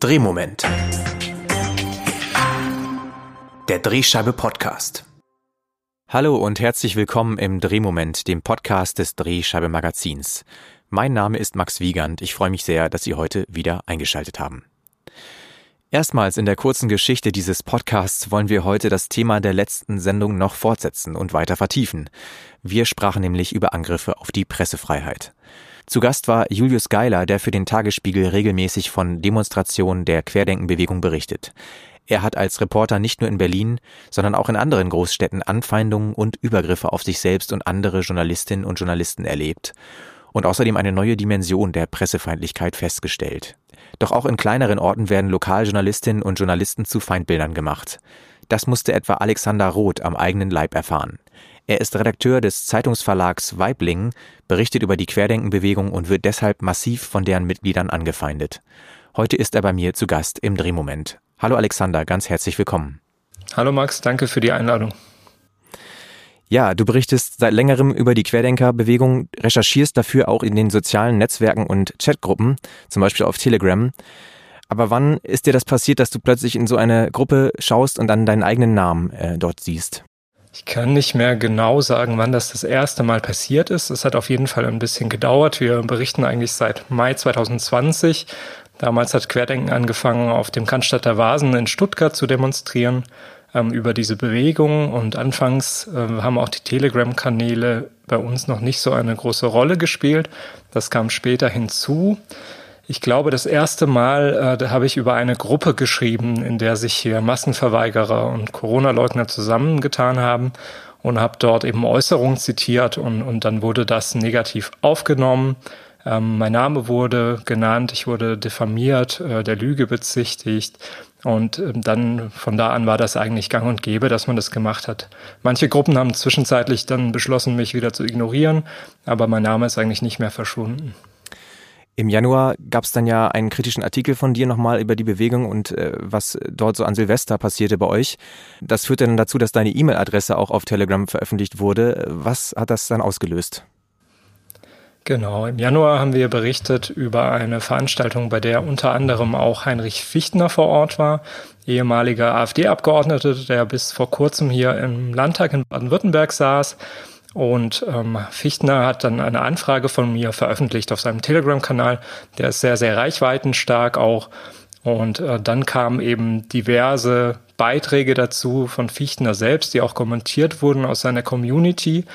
Drehmoment. Der Drehscheibe Podcast. Hallo und herzlich willkommen im Drehmoment, dem Podcast des Drehscheibe Magazins. Mein Name ist Max Wiegand. Ich freue mich sehr, dass Sie heute wieder eingeschaltet haben. Erstmals in der kurzen Geschichte dieses Podcasts wollen wir heute das Thema der letzten Sendung noch fortsetzen und weiter vertiefen. Wir sprachen nämlich über Angriffe auf die Pressefreiheit. Zu Gast war Julius Geiler, der für den Tagesspiegel regelmäßig von Demonstrationen der Querdenkenbewegung berichtet. Er hat als Reporter nicht nur in Berlin, sondern auch in anderen Großstädten Anfeindungen und Übergriffe auf sich selbst und andere Journalistinnen und Journalisten erlebt und außerdem eine neue Dimension der Pressefeindlichkeit festgestellt. Doch auch in kleineren Orten werden Lokaljournalistinnen und Journalisten zu Feindbildern gemacht. Das musste etwa Alexander Roth am eigenen Leib erfahren. Er ist Redakteur des Zeitungsverlags Weibling, berichtet über die Querdenkenbewegung und wird deshalb massiv von deren Mitgliedern angefeindet. Heute ist er bei mir zu Gast im Drehmoment. Hallo Alexander, ganz herzlich willkommen. Hallo Max, danke für die Einladung. Ja, du berichtest seit längerem über die Querdenkerbewegung, recherchierst dafür auch in den sozialen Netzwerken und Chatgruppen, zum Beispiel auf Telegram. Aber wann ist dir das passiert, dass du plötzlich in so eine Gruppe schaust und dann deinen eigenen Namen äh, dort siehst? Ich kann nicht mehr genau sagen, wann das das erste Mal passiert ist. Es hat auf jeden Fall ein bisschen gedauert. Wir berichten eigentlich seit Mai 2020. Damals hat Querdenken angefangen, auf dem Cannstatter Vasen in Stuttgart zu demonstrieren ähm, über diese Bewegung. Und anfangs äh, haben auch die Telegram-Kanäle bei uns noch nicht so eine große Rolle gespielt. Das kam später hinzu. Ich glaube, das erste Mal äh, da habe ich über eine Gruppe geschrieben, in der sich hier Massenverweigerer und Corona-Leugner zusammengetan haben und habe dort eben Äußerungen zitiert und, und dann wurde das negativ aufgenommen. Ähm, mein Name wurde genannt, ich wurde diffamiert, äh, der Lüge bezichtigt und äh, dann von da an war das eigentlich gang und gäbe, dass man das gemacht hat. Manche Gruppen haben zwischenzeitlich dann beschlossen, mich wieder zu ignorieren, aber mein Name ist eigentlich nicht mehr verschwunden. Im Januar gab es dann ja einen kritischen Artikel von dir nochmal über die Bewegung und äh, was dort so an Silvester passierte bei euch. Das führte dann dazu, dass deine E-Mail-Adresse auch auf Telegram veröffentlicht wurde. Was hat das dann ausgelöst? Genau, im Januar haben wir berichtet über eine Veranstaltung, bei der unter anderem auch Heinrich Fichtner vor Ort war, ehemaliger AfD-Abgeordneter, der bis vor kurzem hier im Landtag in Baden-Württemberg saß und ähm, Fichtner hat dann eine Anfrage von mir veröffentlicht auf seinem Telegram-Kanal. Der ist sehr, sehr reichweitenstark auch. Und äh, dann kamen eben diverse Beiträge dazu von Fichtner selbst, die auch kommentiert wurden aus seiner Community.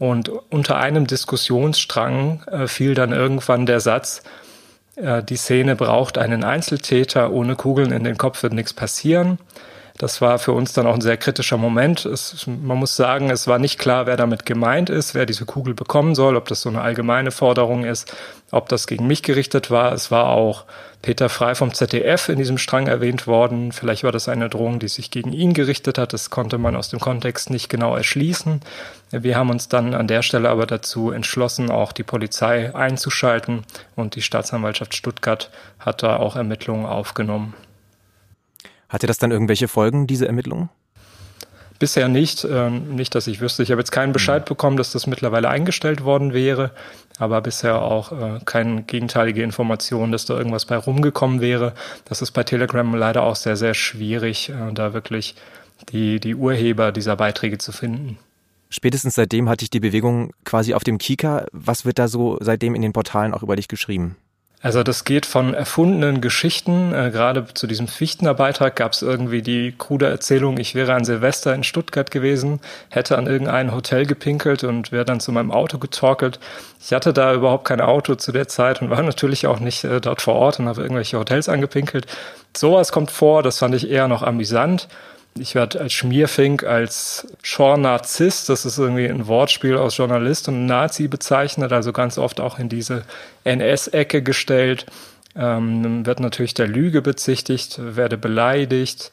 Und unter einem Diskussionsstrang äh, fiel dann irgendwann der Satz, äh, die Szene braucht einen Einzeltäter, ohne Kugeln in den Kopf wird nichts passieren. Das war für uns dann auch ein sehr kritischer Moment. Es, man muss sagen, es war nicht klar, wer damit gemeint ist, wer diese Kugel bekommen soll, ob das so eine allgemeine Forderung ist, ob das gegen mich gerichtet war. Es war auch Peter Frei vom ZDF in diesem Strang erwähnt worden. Vielleicht war das eine Drohung, die sich gegen ihn gerichtet hat. Das konnte man aus dem Kontext nicht genau erschließen. Wir haben uns dann an der Stelle aber dazu entschlossen, auch die Polizei einzuschalten und die Staatsanwaltschaft Stuttgart hat da auch Ermittlungen aufgenommen. Hatte das dann irgendwelche Folgen, diese Ermittlungen? Bisher nicht, äh, nicht, dass ich wüsste. Ich habe jetzt keinen Bescheid mhm. bekommen, dass das mittlerweile eingestellt worden wäre, aber bisher auch äh, keine gegenteilige Information, dass da irgendwas bei rumgekommen wäre. Das ist bei Telegram leider auch sehr, sehr schwierig, äh, da wirklich die, die Urheber dieser Beiträge zu finden. Spätestens seitdem hatte ich die Bewegung quasi auf dem Kika. Was wird da so seitdem in den Portalen auch über dich geschrieben? Also das geht von erfundenen Geschichten. Äh, gerade zu diesem Fichtner Beitrag gab es irgendwie die krude Erzählung, ich wäre an Silvester in Stuttgart gewesen, hätte an irgendein Hotel gepinkelt und wäre dann zu meinem Auto getorkelt. Ich hatte da überhaupt kein Auto zu der Zeit und war natürlich auch nicht äh, dort vor Ort und habe irgendwelche Hotels angepinkelt. Sowas kommt vor, das fand ich eher noch amüsant. Ich werde als Schmierfink, als Schornarzist, das ist irgendwie ein Wortspiel aus Journalist und Nazi bezeichnet, also ganz oft auch in diese NS-Ecke gestellt. Ähm, wird natürlich der Lüge bezichtigt, werde beleidigt.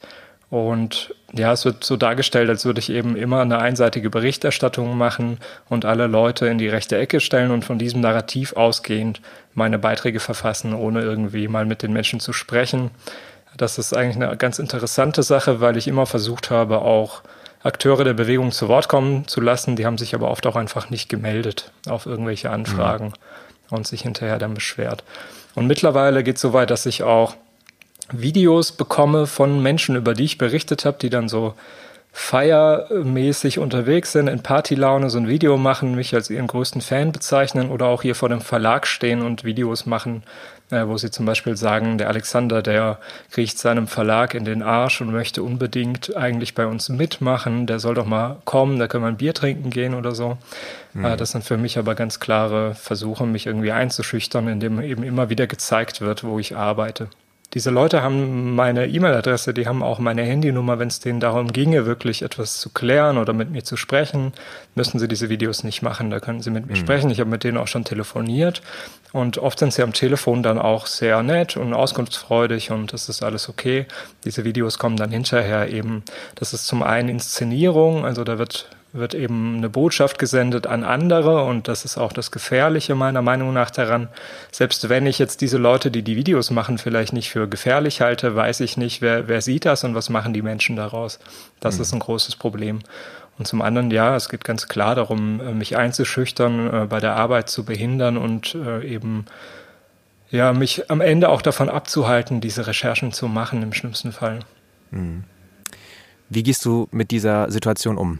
Und ja, es wird so dargestellt, als würde ich eben immer eine einseitige Berichterstattung machen und alle Leute in die rechte Ecke stellen und von diesem Narrativ ausgehend meine Beiträge verfassen, ohne irgendwie mal mit den Menschen zu sprechen. Das ist eigentlich eine ganz interessante Sache, weil ich immer versucht habe, auch Akteure der Bewegung zu Wort kommen zu lassen. Die haben sich aber oft auch einfach nicht gemeldet auf irgendwelche Anfragen mhm. und sich hinterher dann beschwert. Und mittlerweile geht es so weit, dass ich auch Videos bekomme von Menschen, über die ich berichtet habe, die dann so feiermäßig unterwegs sind, in Partylaune so ein Video machen, mich als ihren größten Fan bezeichnen oder auch hier vor dem Verlag stehen und Videos machen, äh, wo sie zum Beispiel sagen, der Alexander, der kriecht seinem Verlag in den Arsch und möchte unbedingt eigentlich bei uns mitmachen, der soll doch mal kommen, da können wir ein Bier trinken gehen oder so. Mhm. Äh, das sind für mich aber ganz klare Versuche, mich irgendwie einzuschüchtern, indem eben immer wieder gezeigt wird, wo ich arbeite. Diese Leute haben meine E-Mail-Adresse, die haben auch meine Handynummer. Wenn es denen darum ginge, wirklich etwas zu klären oder mit mir zu sprechen, müssen sie diese Videos nicht machen. Da können sie mit mir mhm. sprechen. Ich habe mit denen auch schon telefoniert. Und oft sind sie am Telefon dann auch sehr nett und auskunftsfreudig und das ist alles okay. Diese Videos kommen dann hinterher eben. Das ist zum einen Inszenierung, also da wird wird eben eine Botschaft gesendet an andere und das ist auch das Gefährliche meiner Meinung nach daran. Selbst wenn ich jetzt diese Leute, die die Videos machen, vielleicht nicht für gefährlich halte, weiß ich nicht, wer, wer sieht das und was machen die Menschen daraus. Das mhm. ist ein großes Problem. Und zum anderen, ja, es geht ganz klar darum, äh, mich einzuschüchtern, äh, bei der Arbeit zu behindern und äh, eben ja, mich am Ende auch davon abzuhalten, diese Recherchen zu machen, im schlimmsten Fall. Mhm. Wie gehst du mit dieser Situation um?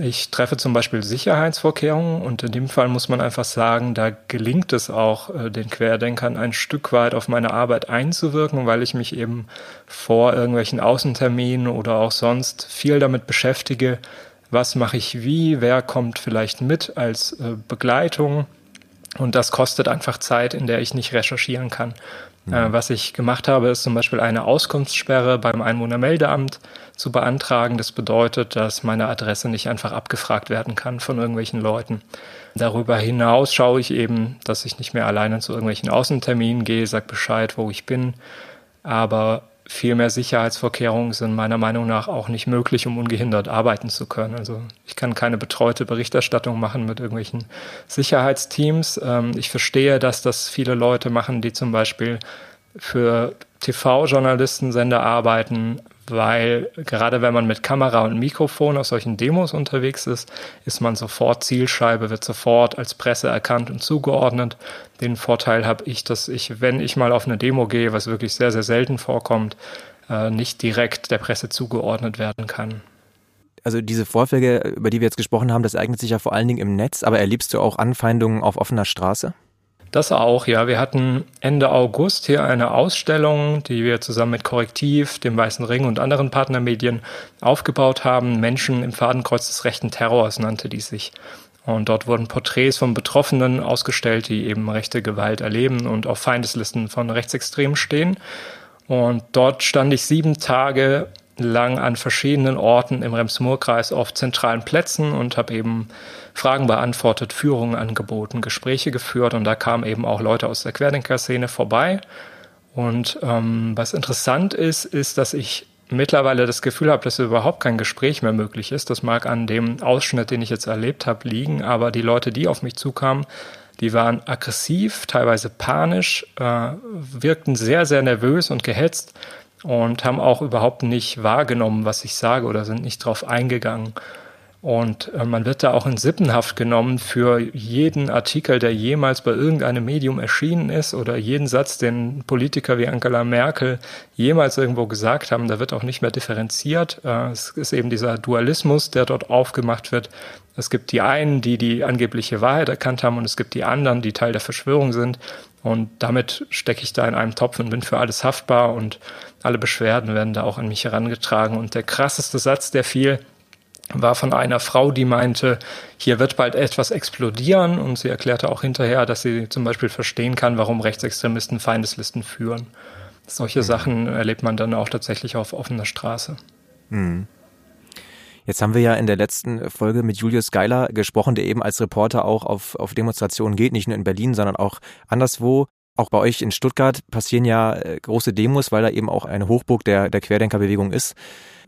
Ich treffe zum Beispiel Sicherheitsvorkehrungen und in dem Fall muss man einfach sagen, da gelingt es auch, äh, den Querdenkern ein Stück weit auf meine Arbeit einzuwirken, weil ich mich eben vor irgendwelchen Außenterminen oder auch sonst viel damit beschäftige, was mache ich wie, wer kommt vielleicht mit als äh, Begleitung. Und das kostet einfach Zeit, in der ich nicht recherchieren kann. Äh, was ich gemacht habe, ist zum Beispiel eine Auskunftssperre beim Einwohnermeldeamt zu beantragen. Das bedeutet, dass meine Adresse nicht einfach abgefragt werden kann von irgendwelchen Leuten. Darüber hinaus schaue ich eben, dass ich nicht mehr alleine zu irgendwelchen Außenterminen gehe, sag Bescheid, wo ich bin. Aber viel mehr Sicherheitsvorkehrungen sind meiner Meinung nach auch nicht möglich, um ungehindert arbeiten zu können. Also ich kann keine betreute Berichterstattung machen mit irgendwelchen Sicherheitsteams. Ähm, ich verstehe, dass das viele Leute machen, die zum Beispiel für TV-Journalistensender arbeiten, weil gerade wenn man mit Kamera und Mikrofon auf solchen Demos unterwegs ist, ist man sofort Zielscheibe, wird sofort als Presse erkannt und zugeordnet. Den Vorteil habe ich, dass ich, wenn ich mal auf eine Demo gehe, was wirklich sehr, sehr selten vorkommt, äh, nicht direkt der Presse zugeordnet werden kann. Also diese Vorfälle, über die wir jetzt gesprochen haben, das eignet sich ja vor allen Dingen im Netz, aber erlebst du auch Anfeindungen auf offener Straße? Das auch, ja. Wir hatten Ende August hier eine Ausstellung, die wir zusammen mit Korrektiv, dem Weißen Ring und anderen Partnermedien aufgebaut haben. Menschen im Fadenkreuz des rechten Terrors nannte die sich. Und dort wurden Porträts von Betroffenen ausgestellt, die eben rechte Gewalt erleben und auf Feindeslisten von Rechtsextremen stehen. Und dort stand ich sieben Tage lang an verschiedenen Orten im Rems-Murr-Kreis auf zentralen Plätzen und habe eben Fragen beantwortet, Führungen angeboten, Gespräche geführt und da kamen eben auch Leute aus der Querdenker-Szene vorbei. Und ähm, was interessant ist, ist, dass ich mittlerweile das Gefühl habe, dass überhaupt kein Gespräch mehr möglich ist. Das mag an dem Ausschnitt, den ich jetzt erlebt habe, liegen, aber die Leute, die auf mich zukamen, die waren aggressiv, teilweise panisch, äh, wirkten sehr, sehr nervös und gehetzt und haben auch überhaupt nicht wahrgenommen, was ich sage oder sind nicht drauf eingegangen. Und äh, man wird da auch in Sippenhaft genommen für jeden Artikel, der jemals bei irgendeinem Medium erschienen ist oder jeden Satz, den Politiker wie Angela Merkel jemals irgendwo gesagt haben. Da wird auch nicht mehr differenziert. Äh, es ist eben dieser Dualismus, der dort aufgemacht wird. Es gibt die einen, die die angebliche Wahrheit erkannt haben und es gibt die anderen, die Teil der Verschwörung sind. Und damit stecke ich da in einem Topf und bin für alles haftbar und alle Beschwerden werden da auch an mich herangetragen. Und der krasseste Satz, der fiel, war von einer Frau, die meinte, hier wird bald etwas explodieren und sie erklärte auch hinterher, dass sie zum Beispiel verstehen kann, warum Rechtsextremisten Feindeslisten führen. Solche mhm. Sachen erlebt man dann auch tatsächlich auf offener Straße. Mhm. Jetzt haben wir ja in der letzten Folge mit Julius Geiler gesprochen, der eben als Reporter auch auf, auf Demonstrationen geht, nicht nur in Berlin, sondern auch anderswo. Auch bei euch in Stuttgart passieren ja äh, große Demos, weil da eben auch eine Hochburg der, der Querdenkerbewegung ist.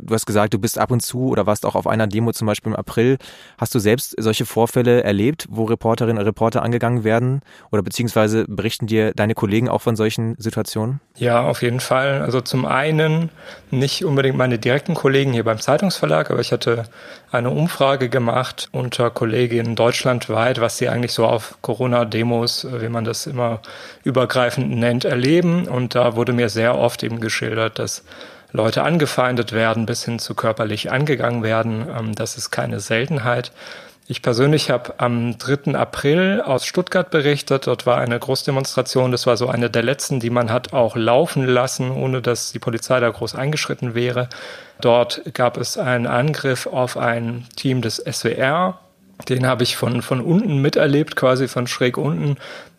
Du hast gesagt, du bist ab und zu oder warst auch auf einer Demo zum Beispiel im April. Hast du selbst solche Vorfälle erlebt, wo Reporterinnen und Reporter angegangen werden? Oder beziehungsweise berichten dir deine Kollegen auch von solchen Situationen? Ja, auf jeden Fall. Also zum einen nicht unbedingt meine direkten Kollegen hier beim Zeitungsverlag, aber ich hatte eine Umfrage gemacht unter Kolleginnen deutschlandweit, was sie eigentlich so auf Corona-Demos, wie man das immer über übergreifend nennt, erleben. Und da wurde mir sehr oft eben geschildert, dass Leute angefeindet werden, bis hin zu körperlich angegangen werden. Ähm, das ist keine Seltenheit. Ich persönlich habe am 3. April aus Stuttgart berichtet. Dort war eine Großdemonstration. Das war so eine der letzten, die man hat auch laufen lassen, ohne dass die Polizei da groß eingeschritten wäre. Dort gab es einen Angriff auf ein Team des SWR. Den habe ich von, von unten miterlebt, quasi von schräg unten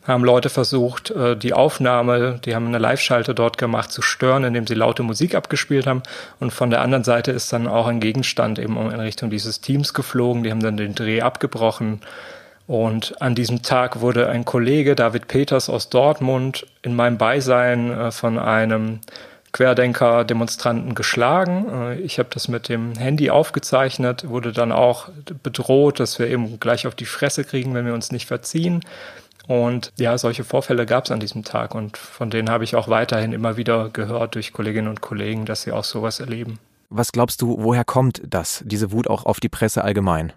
haben Leute versucht, äh, die Aufnahme, die haben eine Live-Schalte dort gemacht, zu stören, indem sie laute Musik abgespielt haben. Und von der anderen Seite ist dann auch ein Gegenstand eben in Richtung dieses Teams geflogen. Die haben dann den Dreh abgebrochen. Und an diesem Tag wurde ein Kollege, David Peters aus Dortmund, in meinem Beisein äh, von einem Querdenker-Demonstranten geschlagen. Äh, ich habe das mit dem Handy aufgezeichnet, wurde dann auch bedroht, dass wir eben gleich auf die Fresse kriegen, wenn wir uns nicht verziehen. Und ja, solche Vorfälle gab es an diesem Tag und von denen habe ich auch weiterhin immer wieder gehört durch Kolleginnen und Kollegen, dass sie auch sowas erleben. Was glaubst du, woher kommt das, diese Wut auch auf die Presse allgemein?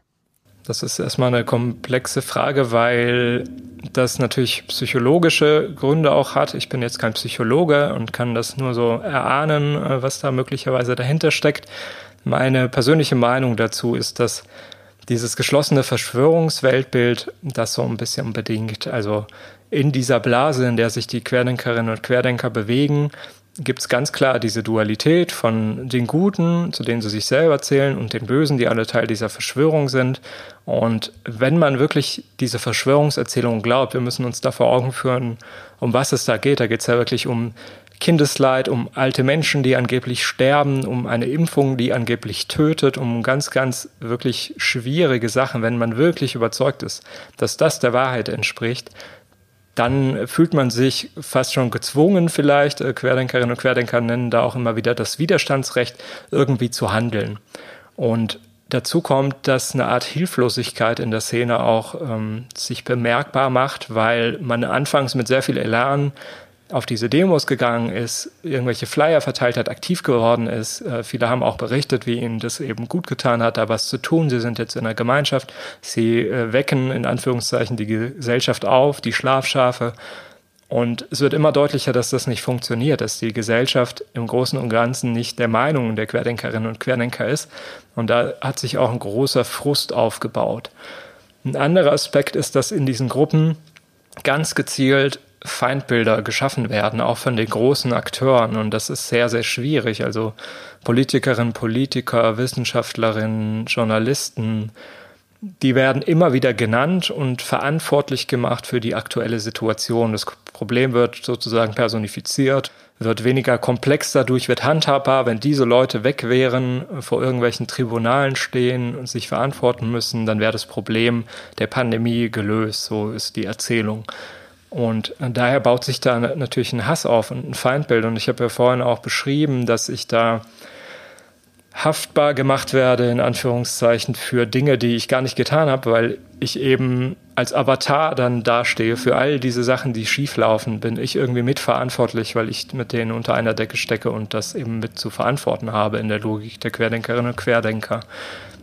Das ist erstmal eine komplexe Frage, weil das natürlich psychologische Gründe auch hat. Ich bin jetzt kein Psychologe und kann das nur so erahnen, äh, was da möglicherweise dahinter steckt. Meine persönliche Meinung dazu ist, dass dieses geschlossene Verschwörungsweltbild, das so ein bisschen bedingt. Also in dieser Blase, in der sich die Querdenkerinnen und Querdenker bewegen, gibt es ganz klar diese Dualität von den Guten, zu denen sie sich selber zählen, und den Bösen, die alle Teil dieser Verschwörung sind. Und wenn man wirklich diese Verschwörungserzählung glaubt, wir müssen uns da vor Augen führen, um was es da geht. Da geht es ja wirklich um Kindesleid, um alte Menschen, die angeblich sterben, um eine Impfung, die angeblich tötet, um ganz, ganz wirklich schwierige Sachen, wenn man wirklich überzeugt ist, dass das der Wahrheit entspricht, dann fühlt man sich fast schon gezwungen, vielleicht, äh, Querdenkerinnen und Querdenker nennen da auch immer wieder das Widerstandsrecht, irgendwie zu handeln. Und dazu kommt, dass eine Art Hilflosigkeit in der Szene auch ähm, sich bemerkbar macht, weil man anfangs mit sehr viel Elan auf diese Demos gegangen ist, irgendwelche Flyer verteilt hat, aktiv geworden ist. Äh, viele haben auch berichtet, wie ihnen das eben gut getan hat, da was zu tun. Sie sind jetzt in der Gemeinschaft. Sie äh, wecken in Anführungszeichen die Gesellschaft auf, die Schlafschafe. Und es wird immer deutlicher, dass das nicht funktioniert, dass die Gesellschaft im Großen und Ganzen nicht der Meinung der Querdenkerinnen und Querdenker ist. Und da hat sich auch ein großer Frust aufgebaut. Ein anderer Aspekt ist, dass in diesen Gruppen ganz gezielt Feindbilder geschaffen werden, auch von den großen Akteuren. Und das ist sehr, sehr schwierig. Also Politikerinnen, Politiker, Wissenschaftlerinnen, Journalisten, die werden immer wieder genannt und verantwortlich gemacht für die aktuelle Situation. Das Problem wird sozusagen personifiziert, wird weniger komplex dadurch, wird handhabbar. Wenn diese Leute weg wären, vor irgendwelchen Tribunalen stehen und sich verantworten müssen, dann wäre das Problem der Pandemie gelöst. So ist die Erzählung. Und daher baut sich da natürlich ein Hass auf und ein Feindbild. Und ich habe ja vorhin auch beschrieben, dass ich da haftbar gemacht werde, in Anführungszeichen, für Dinge, die ich gar nicht getan habe, weil ich eben als Avatar dann dastehe für all diese Sachen, die schieflaufen, bin ich irgendwie mitverantwortlich, weil ich mit denen unter einer Decke stecke und das eben mit zu verantworten habe in der Logik der Querdenkerinnen und Querdenker.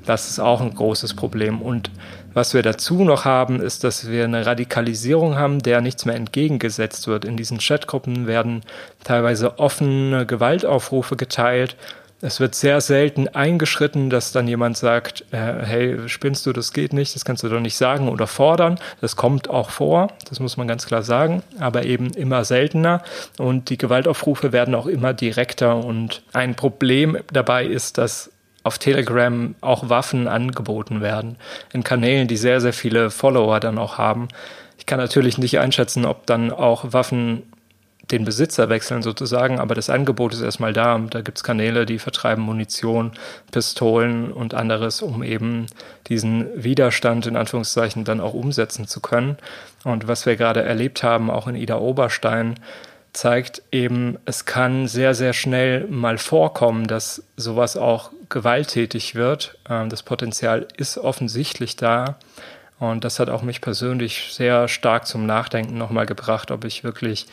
Das ist auch ein großes Problem. Und was wir dazu noch haben, ist, dass wir eine Radikalisierung haben, der nichts mehr entgegengesetzt wird. In diesen Chatgruppen werden teilweise offene Gewaltaufrufe geteilt. Es wird sehr selten eingeschritten, dass dann jemand sagt, äh, hey, spinnst du, das geht nicht, das kannst du doch nicht sagen oder fordern. Das kommt auch vor, das muss man ganz klar sagen, aber eben immer seltener. Und die Gewaltaufrufe werden auch immer direkter. Und ein Problem dabei ist, dass auf Telegram auch Waffen angeboten werden, in Kanälen, die sehr, sehr viele Follower dann auch haben. Ich kann natürlich nicht einschätzen, ob dann auch Waffen den Besitzer wechseln sozusagen, aber das Angebot ist erstmal da. Da gibt es Kanäle, die vertreiben Munition, Pistolen und anderes, um eben diesen Widerstand in Anführungszeichen dann auch umsetzen zu können. Und was wir gerade erlebt haben, auch in Ida Oberstein, zeigt eben, es kann sehr, sehr schnell mal vorkommen, dass sowas auch gewalttätig wird. Ähm, das Potenzial ist offensichtlich da. Und das hat auch mich persönlich sehr stark zum Nachdenken nochmal gebracht, ob ich wirklich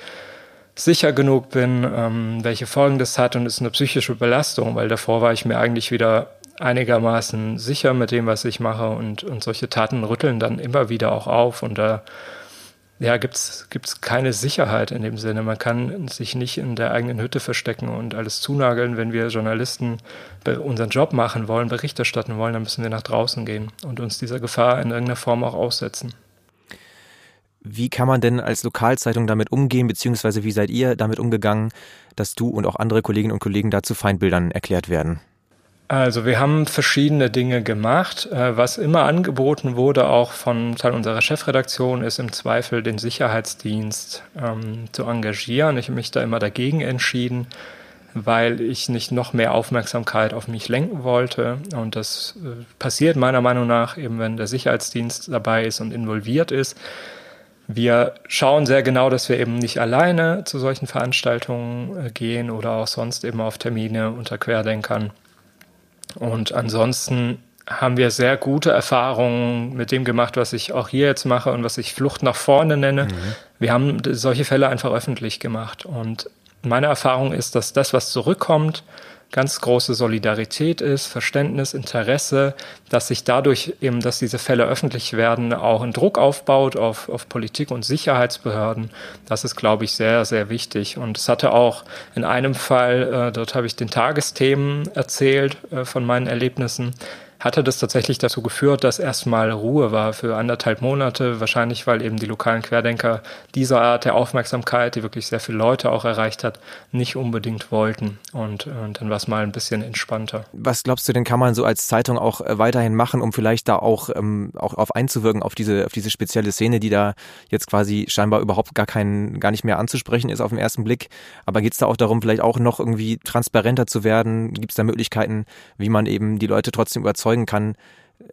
sicher genug bin, ähm, welche Folgen das hat. Und es ist eine psychische Belastung, weil davor war ich mir eigentlich wieder einigermaßen sicher mit dem, was ich mache. Und, und solche Taten rütteln dann immer wieder auch auf. Und da ja, gibt's gibt's keine Sicherheit in dem Sinne. Man kann sich nicht in der eigenen Hütte verstecken und alles zunageln. Wenn wir Journalisten unseren Job machen wollen, Bericht erstatten wollen, dann müssen wir nach draußen gehen und uns dieser Gefahr in irgendeiner Form auch aussetzen. Wie kann man denn als Lokalzeitung damit umgehen, beziehungsweise wie seid ihr damit umgegangen, dass du und auch andere Kolleginnen und Kollegen dazu Feindbildern erklärt werden? Also wir haben verschiedene Dinge gemacht. Äh, was immer angeboten wurde, auch von Teil unserer Chefredaktion, ist im Zweifel den Sicherheitsdienst ähm, zu engagieren. Ich habe mich da immer dagegen entschieden, weil ich nicht noch mehr Aufmerksamkeit auf mich lenken wollte. Und das äh, passiert meiner Meinung nach eben, wenn der Sicherheitsdienst dabei ist und involviert ist. Wir schauen sehr genau, dass wir eben nicht alleine zu solchen Veranstaltungen äh, gehen oder auch sonst eben auf Termine unter Querdenkern und ansonsten haben wir sehr gute Erfahrungen mit dem gemacht, was ich auch hier jetzt mache und was ich Flucht nach vorne nenne. Mhm. Wir haben solche Fälle einfach öffentlich gemacht. Und meine Erfahrung ist, dass das, was zurückkommt, ganz große Solidarität ist, Verständnis, Interesse, dass sich dadurch eben, dass diese Fälle öffentlich werden, auch ein Druck aufbaut auf, auf Politik und Sicherheitsbehörden. Das ist, glaube ich, sehr, sehr wichtig. Und es hatte auch in einem Fall, äh, dort habe ich den Tagesthemen erzählt äh, von meinen Erlebnissen, hatte das tatsächlich dazu geführt, dass erstmal Ruhe war für anderthalb Monate, wahrscheinlich weil eben die lokalen Querdenker dieser Art der Aufmerksamkeit, die wirklich sehr viele Leute auch erreicht hat, nicht unbedingt wollten. Und, und dann war es mal ein bisschen entspannter. Was glaubst du denn, kann man so als Zeitung auch äh, weiterhin machen, um vielleicht da auch, ähm, auch auf einzuwirken, auf diese, auf diese spezielle Szene, die da jetzt quasi scheinbar überhaupt gar kein, gar nicht mehr anzusprechen ist auf den ersten Blick. Aber geht es da auch darum, vielleicht auch noch irgendwie transparenter zu werden? Gibt es da Möglichkeiten, wie man eben die Leute trotzdem überzeugt? Überzeugen kann,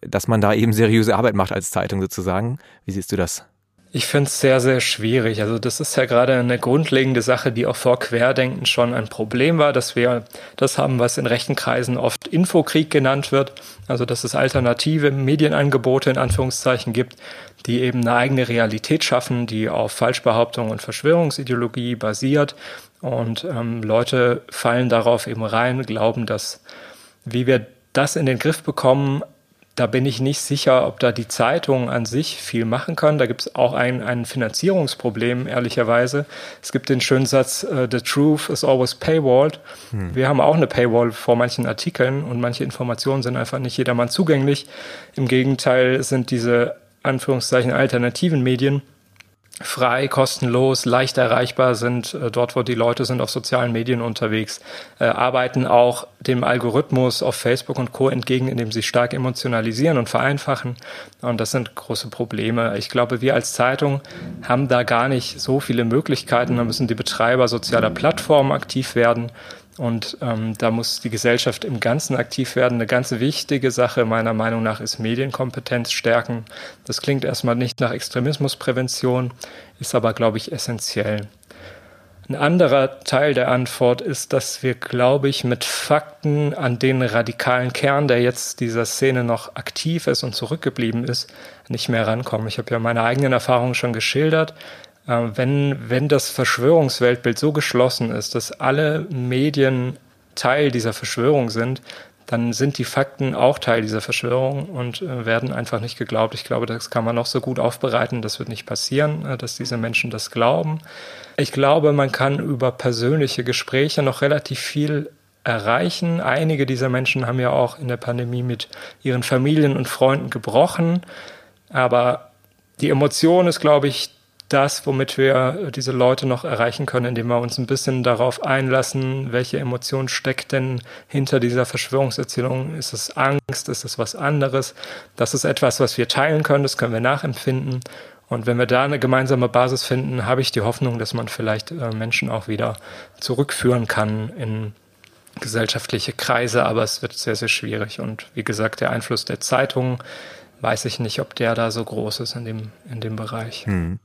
dass man da eben seriöse Arbeit macht als Zeitung sozusagen. Wie siehst du das? Ich finde es sehr, sehr schwierig. Also das ist ja gerade eine grundlegende Sache, die auch vor Querdenken schon ein Problem war, dass wir das haben, was in rechten Kreisen oft Infokrieg genannt wird. Also dass es alternative Medienangebote in Anführungszeichen gibt, die eben eine eigene Realität schaffen, die auf Falschbehauptung und Verschwörungsideologie basiert. Und ähm, Leute fallen darauf eben rein, glauben, dass wie wir das in den Griff bekommen, da bin ich nicht sicher, ob da die Zeitungen an sich viel machen können. Da gibt es auch ein, ein Finanzierungsproblem, ehrlicherweise. Es gibt den schönen Satz, uh, The truth is always paywalled. Hm. Wir haben auch eine Paywall vor manchen Artikeln und manche Informationen sind einfach nicht jedermann zugänglich. Im Gegenteil sind diese Anführungszeichen alternativen Medien frei, kostenlos, leicht erreichbar sind, äh, dort wo die Leute sind auf sozialen Medien unterwegs, äh, arbeiten auch dem Algorithmus auf Facebook und Co. entgegen, indem sie stark emotionalisieren und vereinfachen. Und das sind große Probleme. Ich glaube, wir als Zeitung haben da gar nicht so viele Möglichkeiten. Da müssen die Betreiber sozialer Plattformen aktiv werden. Und ähm, da muss die Gesellschaft im Ganzen aktiv werden. Eine ganz wichtige Sache meiner Meinung nach ist Medienkompetenz stärken. Das klingt erstmal nicht nach Extremismusprävention, ist aber, glaube ich, essentiell. Ein anderer Teil der Antwort ist, dass wir, glaube ich, mit Fakten an den radikalen Kern, der jetzt dieser Szene noch aktiv ist und zurückgeblieben ist, nicht mehr rankommen. Ich habe ja meine eigenen Erfahrungen schon geschildert. Äh, wenn, wenn das Verschwörungsweltbild so geschlossen ist, dass alle Medien Teil dieser Verschwörung sind, dann sind die Fakten auch Teil dieser Verschwörung und äh, werden einfach nicht geglaubt. Ich glaube, das kann man noch so gut aufbereiten, das wird nicht passieren, äh, dass diese Menschen das glauben. Ich glaube, man kann über persönliche Gespräche noch relativ viel erreichen. Einige dieser Menschen haben ja auch in der Pandemie mit ihren Familien und Freunden gebrochen, aber die Emotion ist, glaube ich, das, womit wir diese Leute noch erreichen können, indem wir uns ein bisschen darauf einlassen, welche Emotion steckt denn hinter dieser Verschwörungserzählung. Ist es Angst? Ist es was anderes? Das ist etwas, was wir teilen können, das können wir nachempfinden. Und wenn wir da eine gemeinsame Basis finden, habe ich die Hoffnung, dass man vielleicht äh, Menschen auch wieder zurückführen kann in gesellschaftliche Kreise, aber es wird sehr, sehr schwierig. Und wie gesagt, der Einfluss der Zeitungen, weiß ich nicht, ob der da so groß ist in dem, in dem Bereich. Hm.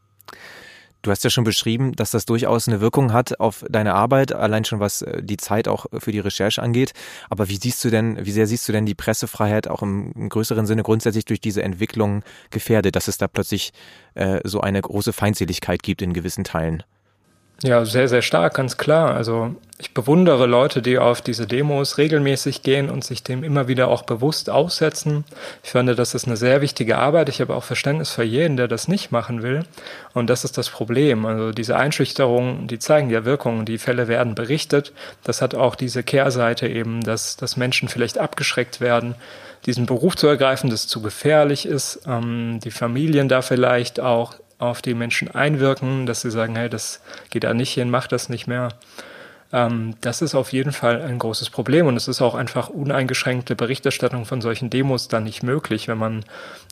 Du hast ja schon beschrieben, dass das durchaus eine Wirkung hat auf deine Arbeit, allein schon was äh, die Zeit auch für die Recherche angeht. Aber wie siehst du denn, wie sehr siehst du denn die Pressefreiheit auch im, im größeren Sinne grundsätzlich durch diese Entwicklung gefährdet, dass es da plötzlich äh, so eine große Feindseligkeit gibt in gewissen Teilen? Ja, sehr, sehr stark, ganz klar. Also ich bewundere Leute, die auf diese Demos regelmäßig gehen und sich dem immer wieder auch bewusst aussetzen. Ich finde, das ist eine sehr wichtige Arbeit. Ich habe auch Verständnis für jeden, der das nicht machen will. Und das ist das Problem. Also diese Einschüchterungen, die zeigen ja Wirkungen. Die Fälle werden berichtet. Das hat auch diese Kehrseite eben, dass, dass Menschen vielleicht abgeschreckt werden, diesen Beruf zu ergreifen, das zu gefährlich ist. Ähm, die Familien da vielleicht auch auf die Menschen einwirken, dass sie sagen, hey, das geht da nicht hin, mach das nicht mehr. Ähm, das ist auf jeden Fall ein großes Problem und es ist auch einfach uneingeschränkte Berichterstattung von solchen Demos dann nicht möglich, wenn man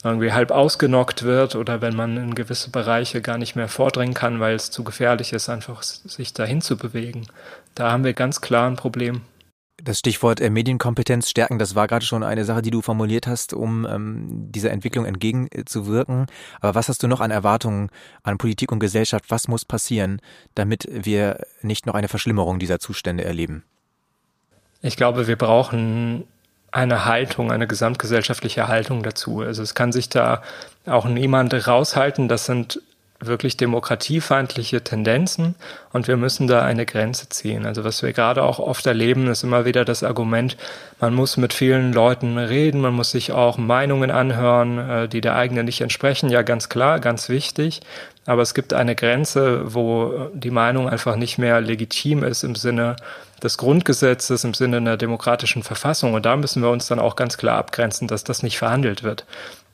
irgendwie halb ausgenockt wird oder wenn man in gewisse Bereiche gar nicht mehr vordringen kann, weil es zu gefährlich ist, einfach sich dahin zu bewegen. Da haben wir ganz klar ein Problem. Das Stichwort äh, Medienkompetenz stärken, das war gerade schon eine Sache, die du formuliert hast, um ähm, dieser Entwicklung entgegenzuwirken. Aber was hast du noch an Erwartungen an Politik und Gesellschaft? Was muss passieren, damit wir nicht noch eine Verschlimmerung dieser Zustände erleben? Ich glaube, wir brauchen eine Haltung, eine gesamtgesellschaftliche Haltung dazu. Also es kann sich da auch niemand raushalten. Das sind wirklich demokratiefeindliche Tendenzen und wir müssen da eine Grenze ziehen. Also was wir gerade auch oft erleben, ist immer wieder das Argument, man muss mit vielen Leuten reden, man muss sich auch Meinungen anhören, äh, die der eigenen nicht entsprechen. Ja, ganz klar, ganz wichtig. Aber es gibt eine Grenze, wo die Meinung einfach nicht mehr legitim ist im Sinne des Grundgesetzes, im Sinne einer demokratischen Verfassung. Und da müssen wir uns dann auch ganz klar abgrenzen, dass das nicht verhandelt wird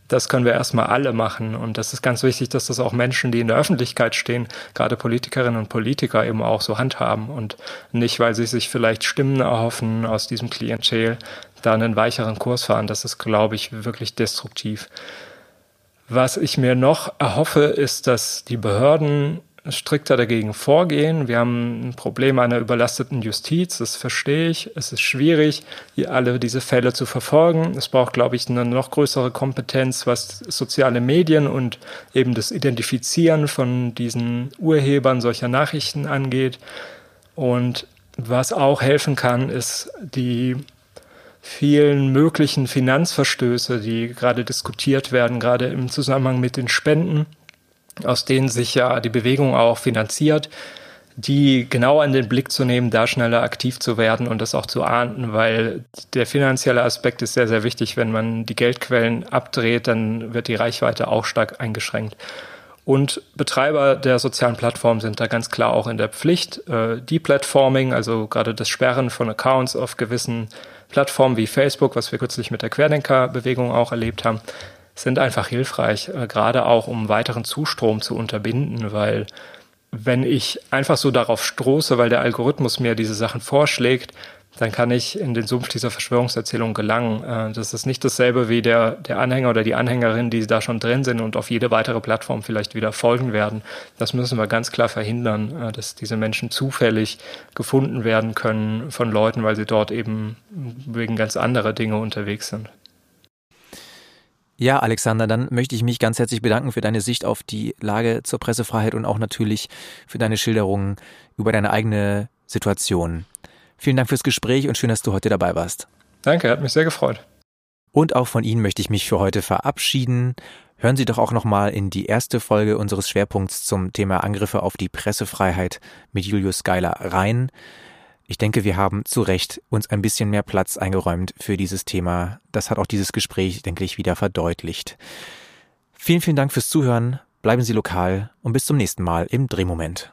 das können wir erstmal alle machen. Und das ist ganz wichtig, dass das auch Menschen, die in der Öffentlichkeit stehen, gerade Politikerinnen und Politiker eben auch so handhaben und nicht, weil sie sich vielleicht Stimmen erhoffen aus diesem Klientel, da einen weicheren Kurs fahren. Das ist, glaube ich, wirklich destruktiv. Was ich mir noch erhoffe, ist, dass die Behörden strikter dagegen vorgehen. Wir haben ein Problem einer überlasteten Justiz, das verstehe ich. Es ist schwierig, hier alle diese Fälle zu verfolgen. Es braucht, glaube ich, eine noch größere Kompetenz, was soziale Medien und eben das Identifizieren von diesen Urhebern solcher Nachrichten angeht. Und was auch helfen kann, ist die vielen möglichen Finanzverstöße, die gerade diskutiert werden, gerade im Zusammenhang mit den Spenden aus denen sich ja die Bewegung auch finanziert, die genau in den Blick zu nehmen, da schneller aktiv zu werden und das auch zu ahnden, weil der finanzielle Aspekt ist sehr, sehr wichtig. Wenn man die Geldquellen abdreht, dann wird die Reichweite auch stark eingeschränkt. Und Betreiber der sozialen Plattformen sind da ganz klar auch in der Pflicht. Äh, Deplatforming, also gerade das Sperren von Accounts auf gewissen Plattformen wie Facebook, was wir kürzlich mit der Querdenkerbewegung auch erlebt haben, sind einfach hilfreich, äh, gerade auch um weiteren Zustrom zu unterbinden, weil wenn ich einfach so darauf stoße, weil der Algorithmus mir diese Sachen vorschlägt, dann kann ich in den Sumpf dieser Verschwörungserzählung gelangen. Äh, das ist nicht dasselbe wie der, der Anhänger oder die Anhängerin, die da schon drin sind und auf jede weitere Plattform vielleicht wieder folgen werden. Das müssen wir ganz klar verhindern, äh, dass diese Menschen zufällig gefunden werden können von Leuten, weil sie dort eben wegen ganz anderer Dinge unterwegs sind. Ja, Alexander, dann möchte ich mich ganz herzlich bedanken für deine Sicht auf die Lage zur Pressefreiheit und auch natürlich für deine Schilderungen über deine eigene Situation. Vielen Dank fürs Gespräch und schön, dass du heute dabei warst. Danke, hat mich sehr gefreut. Und auch von Ihnen möchte ich mich für heute verabschieden. Hören Sie doch auch nochmal in die erste Folge unseres Schwerpunkts zum Thema Angriffe auf die Pressefreiheit mit Julius Geiler rein. Ich denke, wir haben zu Recht uns ein bisschen mehr Platz eingeräumt für dieses Thema. Das hat auch dieses Gespräch, denke ich, wieder verdeutlicht. Vielen, vielen Dank fürs Zuhören. Bleiben Sie lokal und bis zum nächsten Mal im Drehmoment.